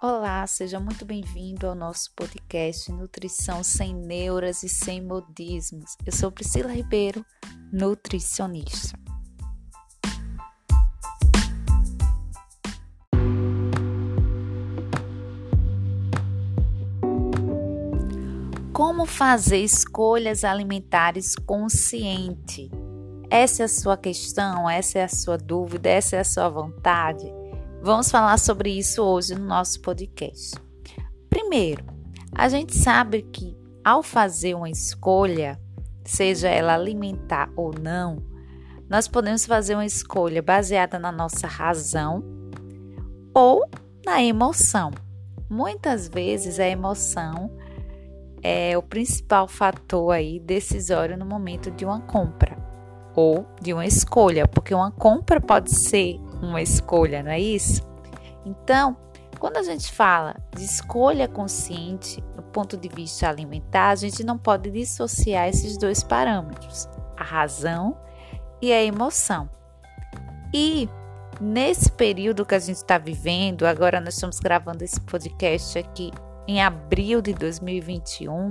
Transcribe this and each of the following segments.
Olá, seja muito bem-vindo ao nosso podcast Nutrição Sem Neuras e Sem Modismos. Eu sou Priscila Ribeiro, nutricionista. Como fazer escolhas alimentares consciente? Essa é a sua questão, essa é a sua dúvida, essa é a sua vontade? Vamos falar sobre isso hoje no nosso podcast. Primeiro, a gente sabe que ao fazer uma escolha, seja ela alimentar ou não, nós podemos fazer uma escolha baseada na nossa razão ou na emoção. Muitas vezes a emoção é o principal fator aí decisório no momento de uma compra ou de uma escolha, porque uma compra pode ser uma escolha, não é isso? Então, quando a gente fala de escolha consciente do ponto de vista alimentar, a gente não pode dissociar esses dois parâmetros, a razão e a emoção. E nesse período que a gente está vivendo, agora nós estamos gravando esse podcast aqui em abril de 2021,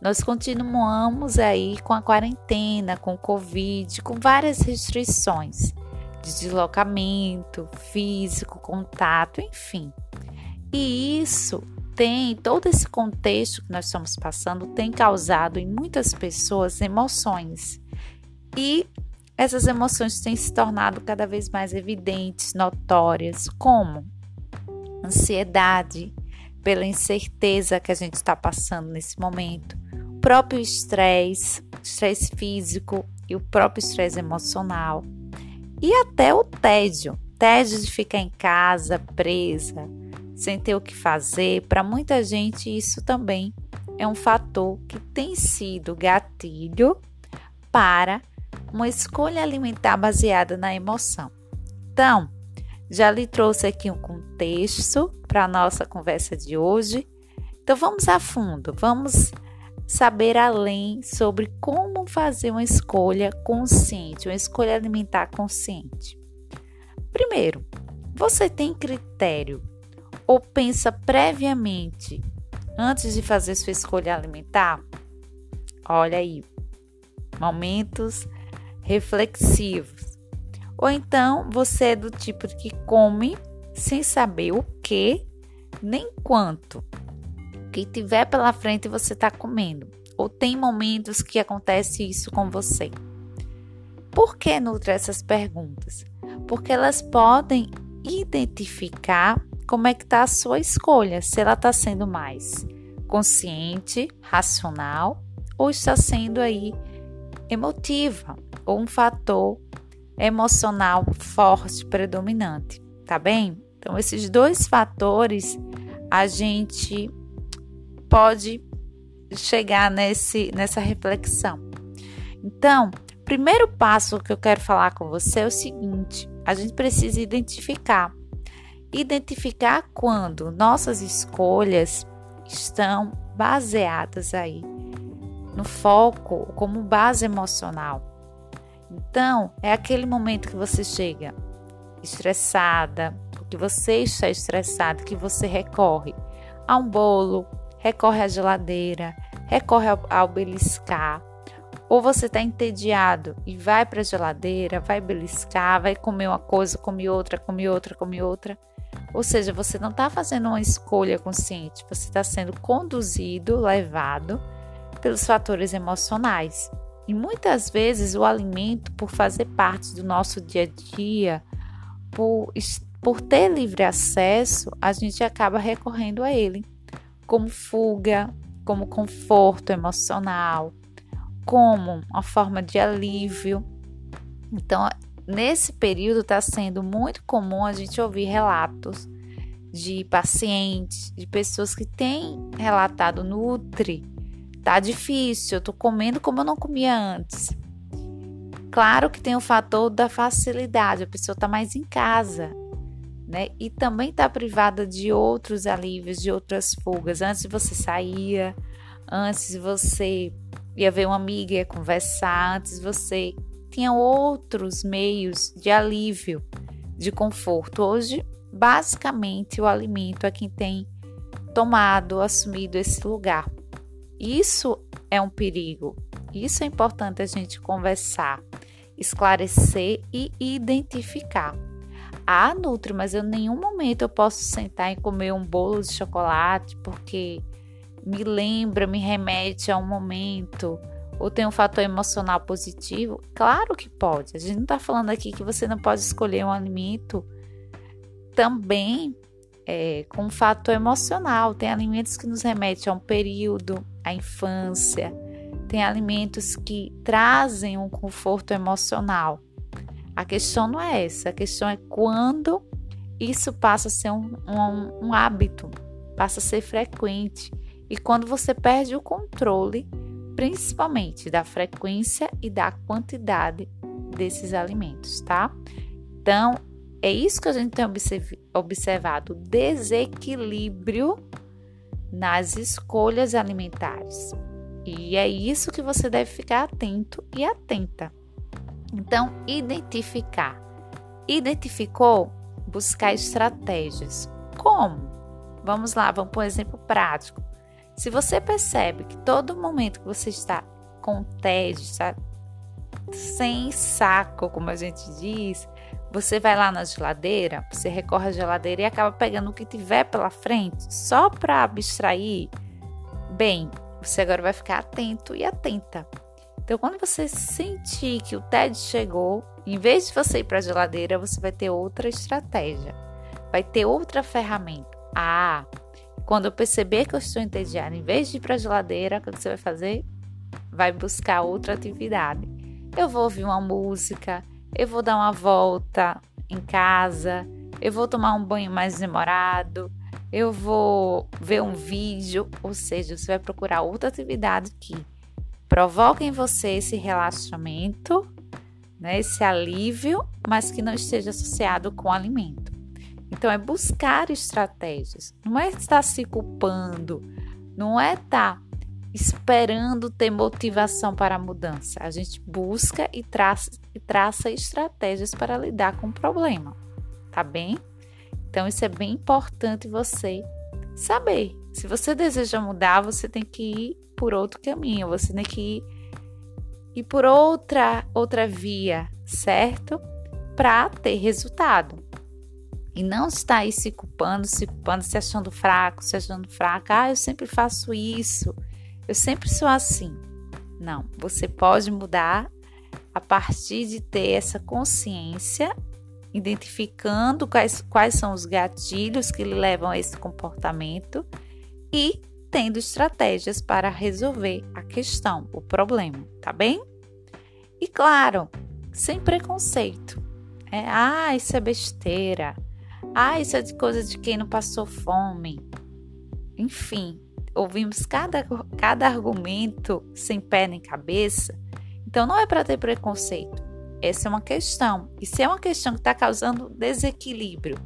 nós continuamos aí com a quarentena, com o Covid, com várias restrições deslocamento físico, contato, enfim. E isso tem, todo esse contexto que nós estamos passando tem causado em muitas pessoas emoções. E essas emoções têm se tornado cada vez mais evidentes, notórias, como ansiedade, pela incerteza que a gente está passando nesse momento, o próprio estresse, estresse físico e o próprio estresse emocional, e até o tédio, tédio de ficar em casa, presa, sem ter o que fazer. Para muita gente, isso também é um fator que tem sido gatilho para uma escolha alimentar baseada na emoção. Então, já lhe trouxe aqui um contexto para a nossa conversa de hoje. Então, vamos a fundo, vamos saber além sobre como fazer uma escolha consciente, uma escolha alimentar consciente. Primeiro, você tem critério ou pensa previamente antes de fazer sua escolha alimentar? Olha aí, momentos reflexivos. Ou então você é do tipo que come sem saber o que nem quanto que tiver pela frente você está comendo. Ou tem momentos que acontece isso com você. Por que nutre essas perguntas? Porque elas podem identificar como é que está a sua escolha, se ela está sendo mais consciente, racional ou está sendo aí emotiva ou um fator emocional forte, predominante, tá bem? Então esses dois fatores a gente pode chegar nesse, nessa reflexão. Então, primeiro passo que eu quero falar com você é o seguinte: a gente precisa identificar. Identificar quando nossas escolhas estão baseadas aí no foco como base emocional. Então, é aquele momento que você chega estressada, que você está estressado, que você recorre a um bolo, recorre à geladeira, recorre ao, ao beliscar. Ou você está entediado e vai para a geladeira, vai beliscar, vai comer uma coisa, come outra, come outra, come outra. Ou seja, você não está fazendo uma escolha consciente, você está sendo conduzido, levado pelos fatores emocionais. E muitas vezes o alimento, por fazer parte do nosso dia a dia, por, por ter livre acesso, a gente acaba recorrendo a ele como fuga, como conforto emocional, como uma forma de alívio. Então, nesse período está sendo muito comum a gente ouvir relatos de pacientes, de pessoas que têm relatado Nutri, tá difícil, eu tô comendo como eu não comia antes. Claro que tem o fator da facilidade, a pessoa tá mais em casa, né? E também está privada de outros alívios, de outras fugas. Antes você saía, antes você ia ver uma amiga, ia conversar, antes você tinha outros meios de alívio, de conforto. Hoje basicamente o alimento é quem tem tomado, assumido esse lugar. Isso é um perigo. Isso é importante a gente conversar, esclarecer e identificar. Ah, Nutri, mas eu em nenhum momento eu posso sentar e comer um bolo de chocolate porque me lembra, me remete a um momento ou tem um fator emocional positivo? Claro que pode. A gente não está falando aqui que você não pode escolher um alimento também é, com um fator emocional. Tem alimentos que nos remetem a um período, à infância. Tem alimentos que trazem um conforto emocional. A questão não é essa, a questão é quando isso passa a ser um, um, um hábito, passa a ser frequente. E quando você perde o controle, principalmente da frequência e da quantidade desses alimentos, tá? Então, é isso que a gente tem observado: desequilíbrio nas escolhas alimentares. E é isso que você deve ficar atento e atenta. Então, identificar. Identificou? Buscar estratégias. Como? Vamos lá, vamos por um exemplo prático. Se você percebe que todo momento que você está com tédio, está sem saco, como a gente diz, você vai lá na geladeira, você recorre à geladeira e acaba pegando o que tiver pela frente só para abstrair. Bem, você agora vai ficar atento e atenta. Então, quando você sentir que o TED chegou, em vez de você ir para a geladeira, você vai ter outra estratégia, vai ter outra ferramenta. Ah, quando eu perceber que eu estou entediada, em vez de ir para a geladeira, o que você vai fazer? Vai buscar outra atividade. Eu vou ouvir uma música, eu vou dar uma volta em casa, eu vou tomar um banho mais demorado, eu vou ver um vídeo, ou seja, você vai procurar outra atividade que provoque em você esse relaxamento, né, esse alívio, mas que não esteja associado com alimento. Então é buscar estratégias, não é estar se culpando, não é estar esperando ter motivação para a mudança. A gente busca e traça, e traça estratégias para lidar com o problema, tá bem? Então, isso é bem importante você saber. Se você deseja mudar, você tem que ir por outro caminho, você tem que ir, ir por outra, outra via, certo? Para ter resultado. E não estar aí se culpando, se culpando, se achando fraco, se achando fraca. Ah, eu sempre faço isso eu sempre sou assim. Não, você pode mudar a partir de ter essa consciência, identificando quais, quais são os gatilhos que levam a esse comportamento e tendo estratégias para resolver a questão, o problema, tá bem? E claro, sem preconceito. É, ah, isso é besteira. Ah, isso é de coisa de quem não passou fome. Enfim, ouvimos cada, cada argumento sem pé nem cabeça, então não é para ter preconceito. Essa é uma questão. E se é uma questão que está causando desequilíbrio,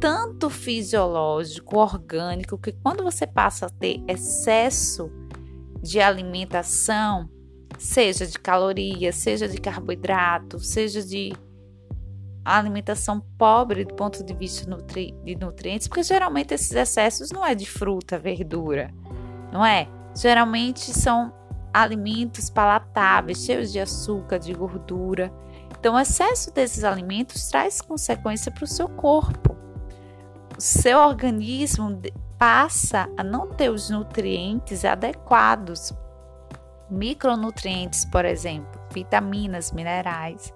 tanto fisiológico, orgânico, que quando você passa a ter excesso de alimentação, seja de calorias, seja de carboidrato, seja de alimentação pobre do ponto de vista nutri de nutrientes, porque geralmente esses excessos não é de fruta, verdura, não é? Geralmente são alimentos palatáveis, cheios de açúcar, de gordura. Então, o excesso desses alimentos traz consequência para o seu corpo. Seu organismo passa a não ter os nutrientes adequados, micronutrientes, por exemplo, vitaminas, minerais.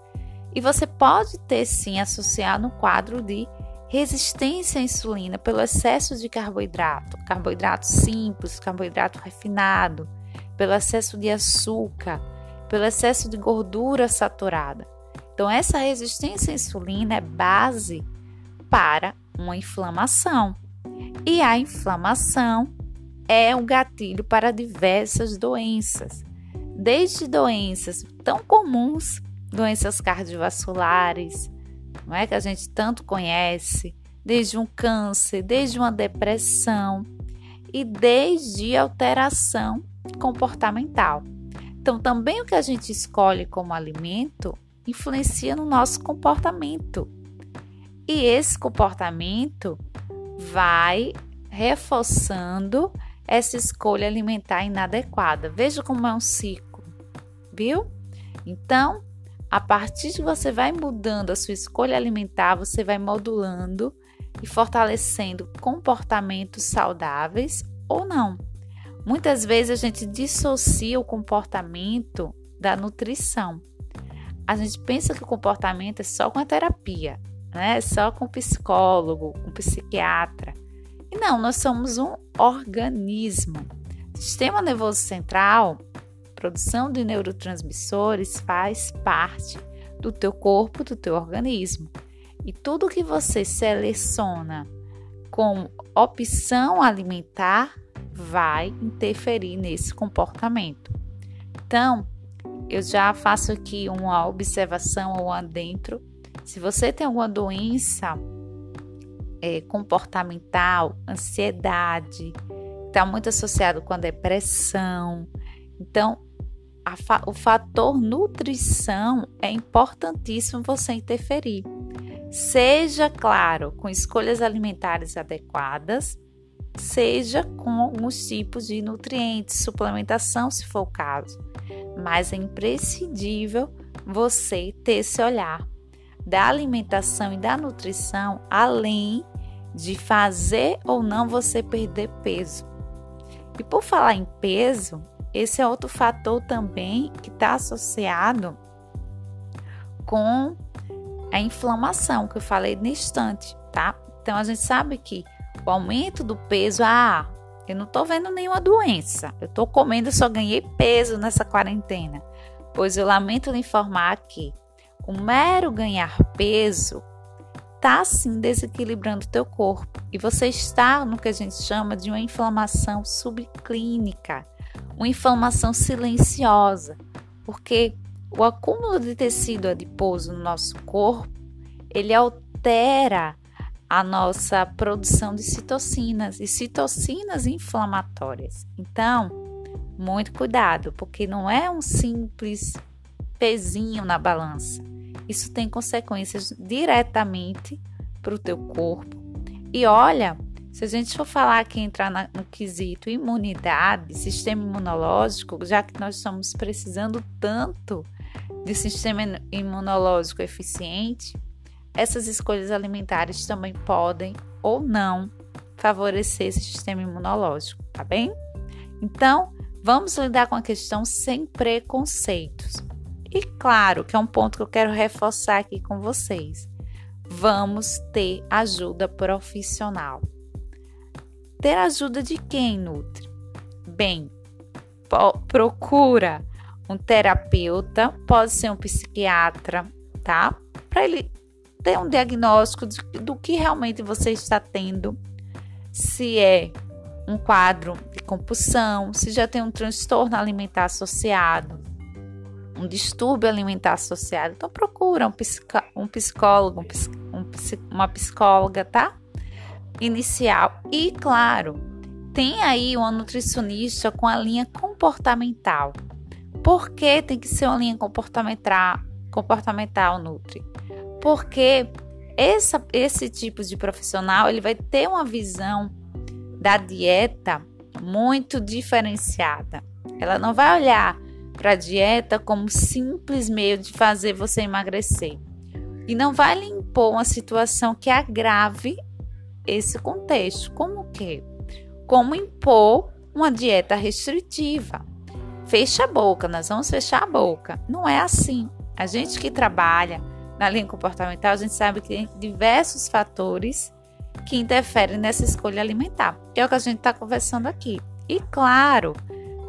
E você pode ter sim associado no quadro de resistência à insulina pelo excesso de carboidrato, carboidrato simples, carboidrato refinado, pelo excesso de açúcar, pelo excesso de gordura saturada. Então, essa resistência à insulina é base para uma inflamação. E a inflamação é um gatilho para diversas doenças, desde doenças tão comuns doenças cardiovasculares, não é que a gente tanto conhece, desde um câncer, desde uma depressão e desde alteração comportamental. Então, também o que a gente escolhe como alimento influencia no nosso comportamento. E esse comportamento vai reforçando essa escolha alimentar inadequada. Veja como é um ciclo, viu? Então, a partir de você vai mudando a sua escolha alimentar, você vai modulando e fortalecendo comportamentos saudáveis ou não. Muitas vezes a gente dissocia o comportamento da nutrição. A gente pensa que o comportamento é só com a terapia, né? Só com psicólogo, com psiquiatra. E não, nós somos um organismo. Sistema nervoso central, produção de neurotransmissores faz parte do teu corpo, do teu organismo. E tudo que você seleciona com opção alimentar vai interferir nesse comportamento. Então, eu já faço aqui uma observação ou adentro. Se você tem alguma doença é, comportamental, ansiedade, está muito associado com a depressão. Então, fa o fator nutrição é importantíssimo você interferir. Seja, claro, com escolhas alimentares adequadas, seja com alguns tipos de nutrientes, suplementação, se for o caso. Mas é imprescindível você ter esse olhar da alimentação e da nutrição, além de fazer ou não você perder peso. E por falar em peso, esse é outro fator também que está associado com a inflamação que eu falei no instante, tá? Então a gente sabe que o aumento do peso, ah, eu não tô vendo nenhuma doença. Eu tô comendo, eu só ganhei peso nessa quarentena. Pois eu lamento lhe informar que o mero ganhar peso está sim desequilibrando teu corpo e você está no que a gente chama de uma inflamação subclínica, uma inflamação silenciosa, porque o acúmulo de tecido adiposo no nosso corpo, ele altera a nossa produção de citocinas e citocinas inflamatórias. Então, muito cuidado, porque não é um simples pezinho na balança. Isso tem consequências diretamente para o teu corpo. E olha, se a gente for falar que entrar no quesito imunidade, sistema imunológico, já que nós estamos precisando tanto de sistema imunológico eficiente, essas escolhas alimentares também podem ou não favorecer esse sistema imunológico, tá bem? Então, vamos lidar com a questão sem preconceitos. E claro, que é um ponto que eu quero reforçar aqui com vocês. Vamos ter ajuda profissional. Ter ajuda de quem, Nutri? Bem, procura um terapeuta, pode ser um psiquiatra, tá? Para ele ter um diagnóstico de, do que realmente você está tendo, se é um quadro de compulsão, se já tem um transtorno alimentar associado, um distúrbio alimentar associado, então procura um, psico, um psicólogo, um, um, uma psicóloga, tá? Inicial. E, claro, tem aí uma nutricionista com a linha comportamental. Por que tem que ser uma linha comportamental, comportamental Nutri? Porque essa, esse tipo de profissional ele vai ter uma visão da dieta muito diferenciada. Ela não vai olhar para dieta como simples meio de fazer você emagrecer. E não vai lhe impor uma situação que agrave esse contexto. Como que? Como impor uma dieta restritiva. Fecha a boca, nós vamos fechar a boca. Não é assim. A gente que trabalha na linha comportamental, a gente sabe que tem diversos fatores que interferem nessa escolha alimentar. É o que a gente está conversando aqui. E claro,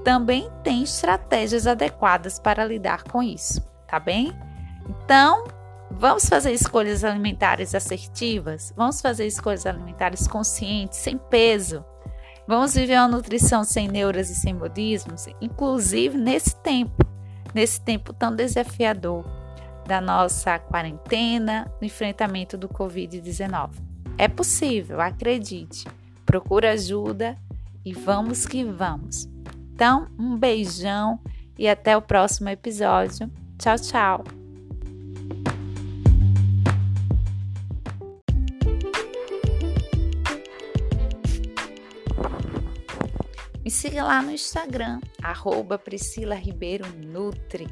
também tem estratégias adequadas para lidar com isso, tá bem? Então, vamos fazer escolhas alimentares assertivas, vamos fazer escolhas alimentares conscientes, sem peso. Vamos viver uma nutrição sem neuras e sem modismos, inclusive nesse tempo, nesse tempo tão desafiador da nossa quarentena, no enfrentamento do Covid-19. É possível, acredite. Procura ajuda e vamos que vamos. Então, um beijão e até o próximo episódio. Tchau, tchau! Me siga lá no Instagram, arroba Priscila Ribeiro Nutri.